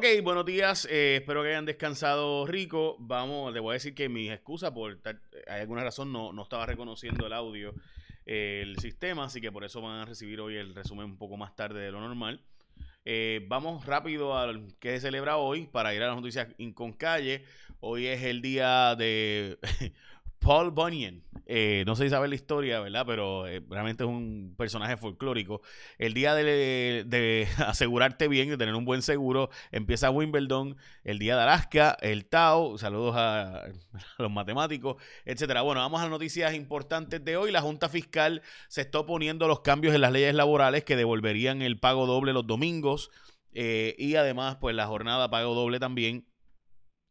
Ok, buenos días. eh, espero que hayan descansado rico. Vamos, le voy a decir que mi excusa por tal- hay alguna razón no, no estaba reconociendo el audio eh, el sistema, así que por eso van a recibir hoy el resumen un poco más tarde de lo normal. Eh, vamos rápido al que se celebra hoy para ir a las noticias con calle. Hoy es el día de Paul Bunyan. Eh, no sé si sabes la historia, ¿verdad? Pero eh, realmente es un personaje folclórico. El día de, asegurarte bien, de tener un buen seguro, empieza Wimbledon, el día de Alaska, el Tao, saludos a, los matemáticos, etcétera. Bueno, vamos a noticias importantes de hoy. La Junta Fiscal se está oponiendo a los cambios en las leyes laborales que devolverían el pago doble los domingos eh, y además, pues la jornada pago doble también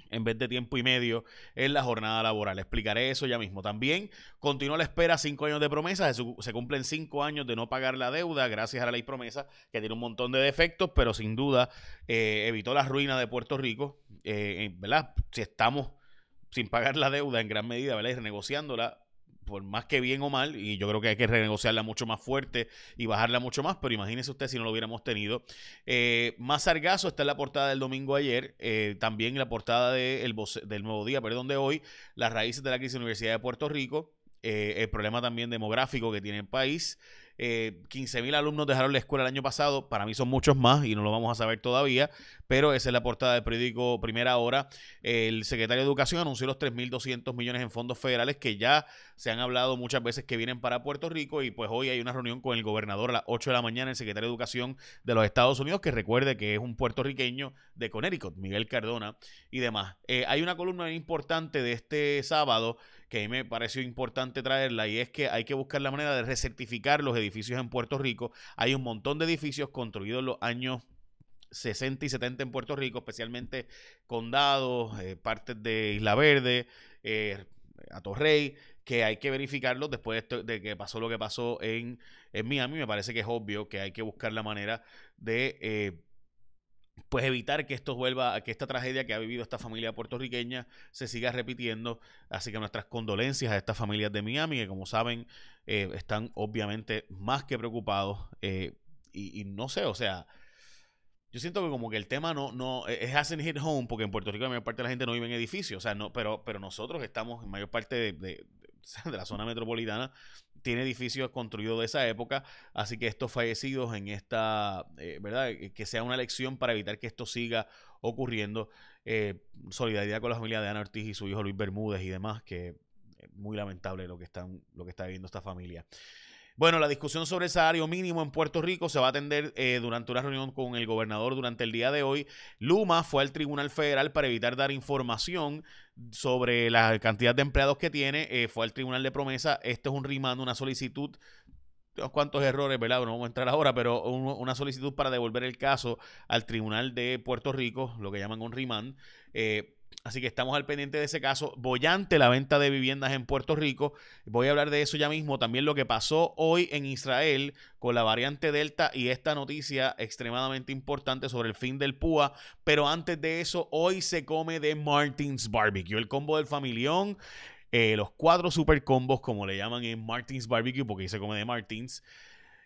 en vez de tiempo y medio en la jornada laboral. Explicaré eso ya mismo. También continúa la espera cinco años de promesa. Se, cumplen cinco años de no pagar la deuda gracias a la ley promesa, que tiene un montón de defectos, pero sin duda eh, evitó la ruina de Puerto Rico. Eh, eh, ¿Verdad? Si estamos sin pagar la deuda en gran medida, ¿verdad? Y renegociándola, por más que bien o mal, y yo creo que hay que renegociarla mucho más fuerte y bajarla mucho más, pero imagínese usted si no lo hubiéramos tenido. Eh, más sargazo está en la portada del domingo ayer, eh, también en la portada del nuevo día, perdón, de hoy, las raíces de la crisis de la Universidad de Puerto Rico, eh, el problema también demográfico que tiene el país. Eh, 15 mil alumnos dejaron la escuela el año pasado, para mí son muchos más y no lo vamos a saber todavía, pero esa es la portada del periódico Primera Hora. El secretario de Educación anunció los 3.200 millones en fondos federales que ya se han hablado muchas veces que vienen para Puerto Rico y pues hoy hay una reunión con el gobernador a las 8 de la mañana, el secretario de Educación de los Estados Unidos, que recuerde que es un puertorriqueño de Connecticut, Miguel Cardona y demás. Eh, hay una columna importante de este sábado que a mí me pareció importante traerla y es que hay que buscar la manera de recertificar los edificios en Puerto Rico. Hay un montón de edificios construidos en los años 60 y 70 en Puerto Rico, especialmente condados, eh, partes de Isla Verde, eh, Atorrey, que hay que verificarlos después de, esto- de que pasó lo que pasó en, en Miami. Me parece que es obvio que hay que buscar la manera de eh, pues evitar que esto vuelva, que esta tragedia que ha vivido esta familia puertorriqueña se siga repitiendo. Así que nuestras condolencias a estas familias de Miami, que como saben, eh, están obviamente más que preocupados. eh, y, y no sé, o sea, yo siento que como que el tema no, no, es hasn't hit home, porque en Puerto Rico la mayor parte de la gente no vive en edificios, o sea, no, pero, pero nosotros estamos en mayor parte de- de la zona metropolitana, tiene edificios construidos de esa época, así que estos fallecidos en esta, eh, ¿verdad? Eh, Que sea una lección para evitar que esto siga ocurriendo. Eh, solidaridad con la familia de Ana Ortiz y su hijo Luis Bermúdez y demás, que es muy lamentable lo que, están, lo que está viviendo esta familia. Bueno, la discusión sobre el salario mínimo en Puerto Rico se va a atender eh, durante una reunión con el gobernador durante el día de hoy. Luma fue al Tribunal Federal para evitar dar información sobre la cantidad de empleados que tiene. eh, fue al Tribunal de Promesa. Esto es un rimando, una solicitud cuantos errores, ¿verdad? No vamos a entrar ahora, pero un- una solicitud para devolver el caso al Tribunal de Puerto Rico, lo que llaman un remand. Eh, así que estamos al pendiente de ese caso. Bollante la venta de viviendas en Puerto Rico. Voy a hablar de eso ya mismo. También lo que pasó hoy en Israel con la variante Delta y esta noticia extremadamente importante sobre el fin del PUA. Pero antes de eso, hoy se come de Martins Barbecue, el combo del familión. eh, los cuatro super combos, como le llaman en Martins Barbecue, porque ahí se come de Martins.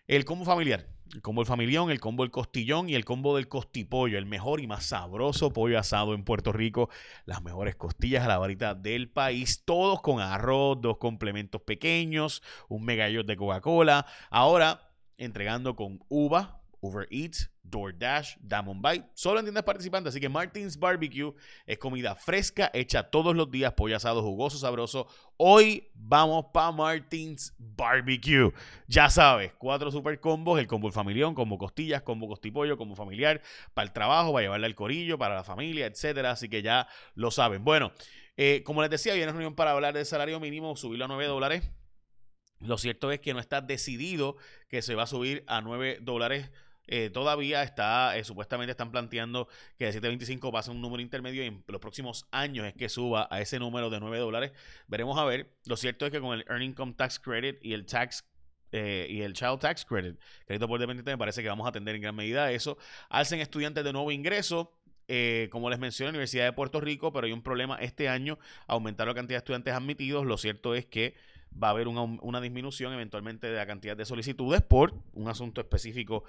El combo familiar, el combo del familión, el combo del costillón y el combo del costipollo, el mejor y más sabroso pollo asado en Puerto Rico, las mejores costillas a la varita del país, todos con arroz, dos complementos pequeños, un megallot de Coca-Cola. Ahora entregando con uva, Uber Eats, DoorDash, Diamond Bite, solo en tiendas participantes. Así que Martins Barbecue es comida fresca, hecha todos los días, pollo asado jugoso, sabroso. Hoy vamos para Martins Barbecue. Ya sabes, cuatro super combos, el combo familión, combo costillas, combo costipollo, combo familiar, para el trabajo, para llevarle al corillo, para la familia, etcétera. Así que ya lo saben. Bueno, eh, como les decía, viene reunión para hablar del salario mínimo, subirlo a 9 dólares. Lo cierto es que no está decidido que se va a subir a 9 dólares. Eh, todavía está, eh, supuestamente están planteando que de 725 va a ser un número intermedio y en los próximos años es que suba a ese número de 9 dólares. Veremos a ver. Lo cierto es que con el Earning Income Tax Credit y el Tax eh, y el Child Tax Credit, crédito por dependiente, me parece que vamos a atender en gran medida eso. Alcen estudiantes de nuevo ingreso. eh, como les mencioné, la Universidad de Puerto Rico, pero hay un problema este año, aumentar la cantidad de estudiantes admitidos. Lo cierto es que va a haber una, una disminución eventualmente de la cantidad de solicitudes por un asunto específico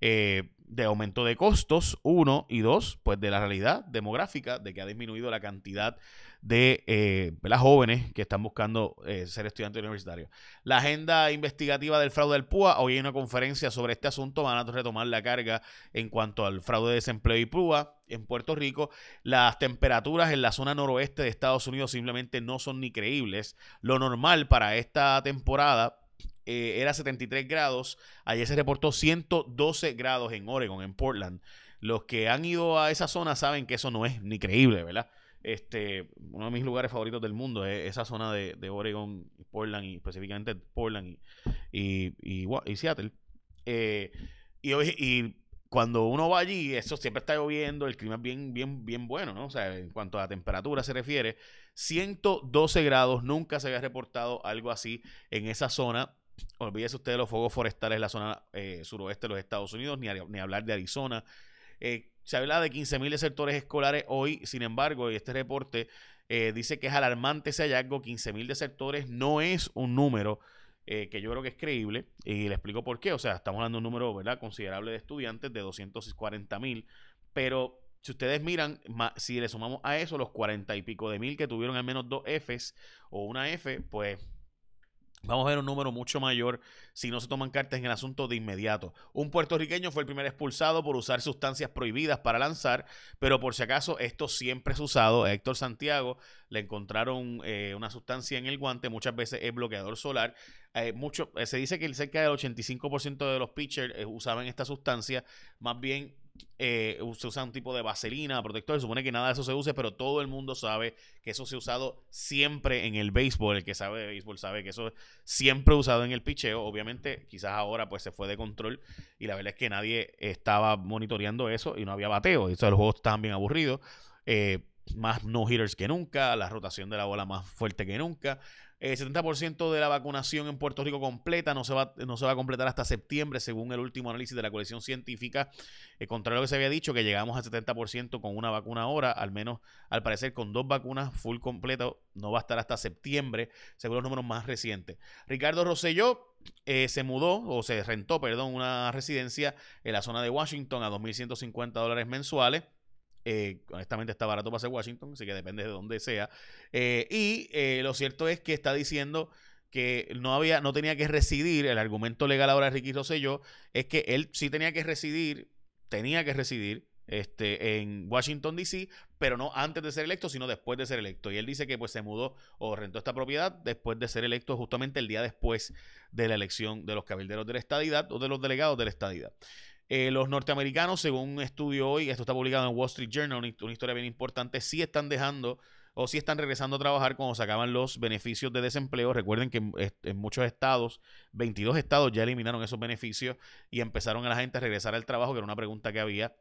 eh, de aumento de costos, uno, y dos, pues de la realidad demográfica, de que ha disminuido la cantidad de eh, las jóvenes que están buscando eh, ser estudiantes universitarios. La agenda investigativa del fraude del PUA, hoy hay una conferencia sobre este asunto, van a retomar la carga en cuanto al fraude de desempleo y PUA en Puerto Rico. Las temperaturas en la zona noroeste de Estados Unidos simplemente no son ni creíbles. Lo normal para esta temporada eh, era 73 grados. Ayer se reportó 112 grados en Oregon, en Portland. Los que han ido a esa zona saben que eso no es ni creíble, ¿verdad? Este, uno de mis lugares favoritos del mundo es esa zona de, de Oregon, Portland y específicamente Portland y, y, Seattle. Eh, y, y cuando uno va allí, eso siempre está lloviendo, el clima es bien, bien, bien bueno, ¿no? O sea, en cuanto a temperatura se refiere, 112 grados, nunca se había reportado algo así en esa zona. Olvídese usted de los fuegos forestales en la zona eh, suroeste de los Estados Unidos, ni, ni hablar de Arizona. Eh, se habla de 15.000 desertores escolares hoy, sin embargo, y este reporte eh, dice que es alarmante ese hallazgo, 15.000 desertores no es un número que yo creo que es creíble, y le explico por qué, o sea, estamos hablando de un número considerable de estudiantes, de 240.000, pero si ustedes miran, si le sumamos a eso los 40 y pico de mil que tuvieron al menos dos Fs o una F, pues Vamos a ver un número mucho mayor si no se toman cartas en el asunto de inmediato. Un puertorriqueño fue el primer expulsado por usar sustancias prohibidas para lanzar, pero por si acaso esto siempre es usado. A Héctor Santiago le encontraron eh, una sustancia en el guante, muchas veces es bloqueador solar. Eh, mucho, eh, se dice que cerca del 85% de los pitchers usaban esta sustancia, más bien eh, se usa un tipo de vaselina, protector. Se supone que nada de eso se use, pero todo el mundo sabe que eso se ha usado siempre en el béisbol. El que sabe de béisbol sabe que eso es siempre usado en el picheo. Obviamente, quizás ahora pues se fue de control y la verdad es que nadie estaba monitoreando eso y no había bateo. Y los juegos estaban bien aburridos. Eh, más no hitters que nunca, la rotación de la bola más fuerte que nunca. El 70% de la vacunación en Puerto Rico completa no se, va, no se va a completar hasta septiembre, según el último análisis de la colección científica. Eh, contrario a lo que se había dicho, que llegamos al 70% con una vacuna ahora, al menos al parecer con dos vacunas full completo, no va a estar hasta septiembre, según los números más recientes. Ricardo Rosselló eh, se mudó, o se rentó, perdón, una residencia en la zona de Washington a 2.150 dólares mensuales. Eh, honestamente está barato para ser Washington, así que depende de dónde sea. Eh, y eh, lo cierto es que está diciendo que no había, no tenía que residir, el argumento legal ahora de Ricky Rosselló es que él sí tenía que residir, tenía que residir este, en Washington DC, pero no antes de ser electo, sino después de ser electo. Y él dice que pues se mudó o rentó esta propiedad después de ser electo justamente el día después de la elección de los cabilderos de la estadidad o de los delegados de la estadidad. Eh, los norteamericanos, según un estudio hoy, esto está publicado en Wall Street Journal, una, historia bien importante, sí están dejando o sí están regresando a trabajar cuando se acaban los beneficios de desempleo. Recuerden que en, muchos estados, 22 estados ya eliminaron esos beneficios y empezaron a la gente a regresar al trabajo, que era una pregunta que había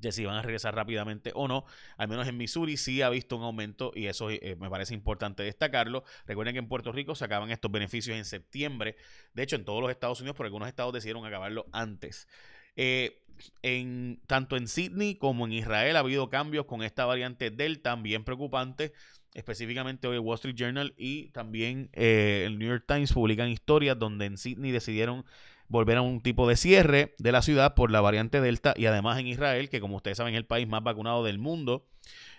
de si van a regresar rápidamente o no. Al menos en Missouri sí ha visto un aumento y eso eh, me parece importante destacarlo. Recuerden que en Puerto Rico se acaban estos beneficios en septiembre. De hecho, en todos los Estados Unidos, porque algunos estados decidieron acabarlo antes. Eh, en, tanto en Sydney como en Israel ha habido cambios con esta variante Delta, bien preocupante. Específicamente hoy el Wall Street Journal y también eh, el New York Times publican historias donde en Sydney decidieron volver a un tipo de cierre de la ciudad por la variante Delta y además en Israel, que como ustedes saben es el país más vacunado del mundo,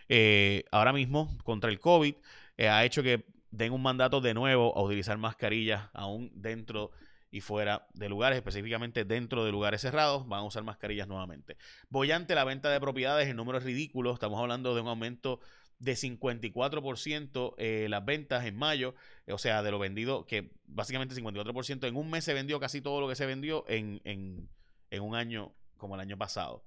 eh, ahora mismo contra el COVID, eh, ha hecho que den un mandato de nuevo a utilizar mascarillas aún dentro y fuera de lugares, específicamente dentro de lugares cerrados, van a usar mascarillas nuevamente. Bollante la venta de propiedades, el número es ridículo, estamos hablando de un aumento de 54% eh, las ventas en mayo, eh, o sea, de lo vendido, que básicamente 54%, en un mes se vendió casi todo lo que se vendió en, en, en un año como el año pasado.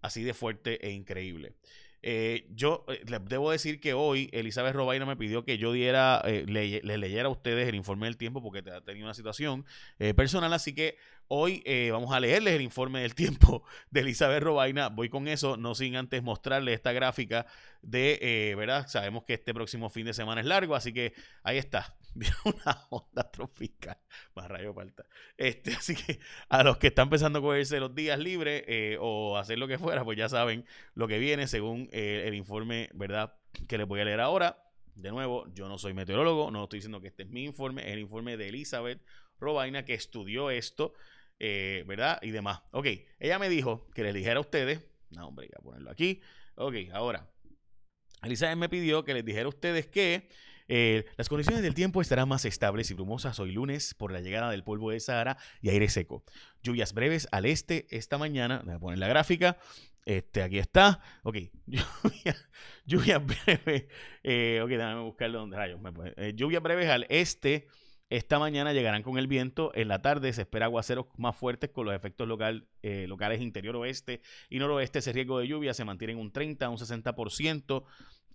Así de fuerte e increíble. Eh, yo les debo decir que hoy Elizabeth Robaina me pidió que yo diera, le, leyera a ustedes el informe del tiempo porque tenido una situación personal, así que Hoy eh, vamos a leerles el informe del tiempo de Elizabeth Robaina. Voy con eso, no sin antes mostrarles esta gráfica de, eh, ¿verdad? Sabemos que este próximo fin de semana es largo, así que ahí está. Una onda tropical. Más rayo falta. Este, así que a los que están empezando a cogerse los días libres eh, o hacer lo que fuera, pues ya saben lo que viene según el informe, ¿verdad? Que les voy a leer ahora. De nuevo, yo no soy meteorólogo, no estoy diciendo que este es mi informe, es el informe de Elizabeth Robaina que estudió esto eh, ¿verdad? Y demás. Ok, ella me dijo que les dijera a ustedes, no, hombre, voy a ponerlo aquí. Ok, ahora, Elizabeth me pidió que les dijera a ustedes que eh, las condiciones del tiempo estarán más estables y brumosas hoy lunes por la llegada del polvo de Sahara y aire seco. Lluvias breves al este esta mañana. Voy a poner la gráfica. Este, aquí está. Ok. lluvias breves. Eh, ok, déjame buscarlo donde rayos. Eh, lluvias breves al este. Esta mañana llegarán con el viento. En la tarde se espera aguaceros más fuertes con los efectos local, locales interior oeste y noroeste. Ese riesgo de lluvia se mantiene en un 30 a un 60%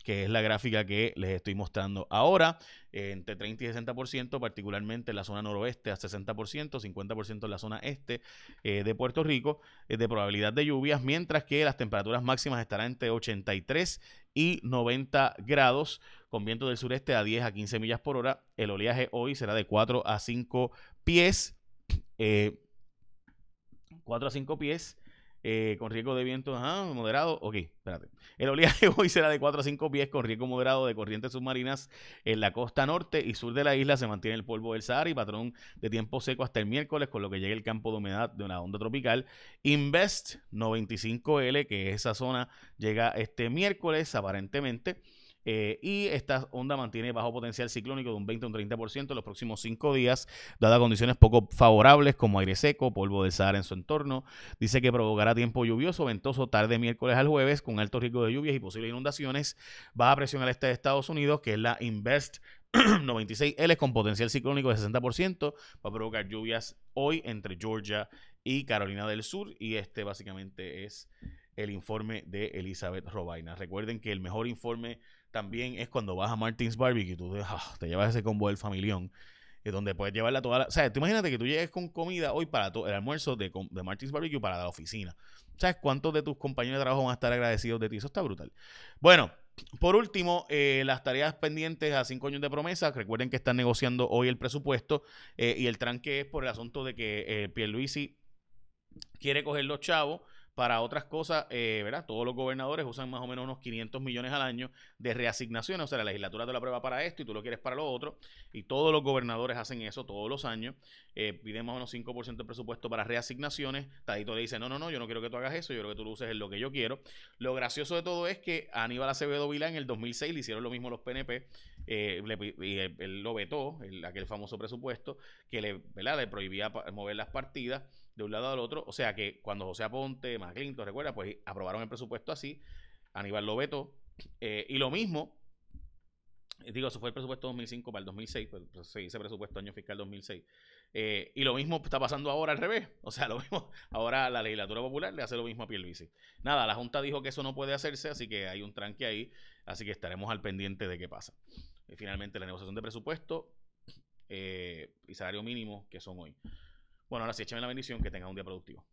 que es la gráfica que les estoy mostrando ahora, entre 30 y 60%, particularmente en la zona noroeste a 60%, 50% en la zona este eh, de Puerto Rico, eh, de probabilidad de lluvias, mientras que las temperaturas máximas estarán entre 83 y 90 grados, con viento del sureste a 10 a 15 millas por hora. El oleaje hoy será de 4 a 5 pies. 4 eh, a 5 pies. Eh, con riesgo de viento moderado. Ok, espérate. El oleaje hoy será de 4 a 5 pies con riesgo moderado de corrientes submarinas en la costa norte y sur de la isla. Se mantiene el polvo del Sahara y patrón de tiempo seco hasta el miércoles, con lo que llega el campo de humedad de una onda tropical. Invest 95L, que esa zona llega este miércoles aparentemente. Eh, y esta onda mantiene bajo potencial ciclónico de un 20 a un 30% en los próximos cinco días, dadas condiciones poco favorables como aire seco, polvo del Sahara en su entorno. Dice que provocará tiempo lluvioso, ventoso, tarde miércoles al jueves, con alto riesgo de lluvias y posibles inundaciones. Baja presión al este de Estados Unidos, que es la Invest 96L con potencial ciclónico de 60%, va a provocar lluvias hoy entre Georgia y Carolina del Sur. Y este básicamente es el informe de Elizabeth Robaina. Recuerden que el mejor informe también es cuando vas a Martins Barbecue, tú ah, te, llevas ese combo del familión, donde puedes llevarla toda la... O sea, tú imagínate que tú llegues con comida hoy para el almuerzo de, de Martins Barbecue para la oficina. ¿Sabes cuántos de tus compañeros de trabajo van a estar agradecidos de ti? Eso está brutal. Bueno, por último, eh, las tareas pendientes a cinco años de promesa. Recuerden que están negociando hoy el presupuesto eh, y el tranque es por el asunto de que eh, Pierluisi quiere coger los chavos para otras cosas, eh, ¿verdad? Todos los gobernadores usan más o menos unos 500 millones al año de reasignaciones, o sea, la legislatura te la prueba para esto y tú lo quieres para lo otro, y todos los gobernadores hacen eso todos los años, eh, piden más o menos 5% de presupuesto para reasignaciones, Tadito le dice, no, no, no, yo no quiero que tú hagas eso, yo quiero que tú lo uses en lo que yo quiero. Lo gracioso de todo es que Aníbal Acevedo Vilá en el 2006 le hicieron lo mismo los PNP, eh, y él, lo vetó, aquel famoso presupuesto, que le, ¿verdad? le prohibía mover las partidas de un lado al otro. O sea que cuando José Aponte, McClinton, recuerda, pues aprobaron el presupuesto así, Aníbal lo vetó. Eh, y lo mismo, digo, eso fue el presupuesto 2005 para el 2006, pues, pues se dice presupuesto año fiscal 2006. Eh, y lo mismo está pasando ahora al revés. O sea, lo mismo, ahora la legislatura popular le hace lo mismo a Pierluisi. Nada, la Junta dijo que eso no puede hacerse, así que hay un tranque ahí, así que estaremos al pendiente de qué pasa. Y finalmente la negociación de presupuesto eh, y salario mínimo que son hoy. Bueno, ahora sí, échame la bendición, que tenga un día productivo.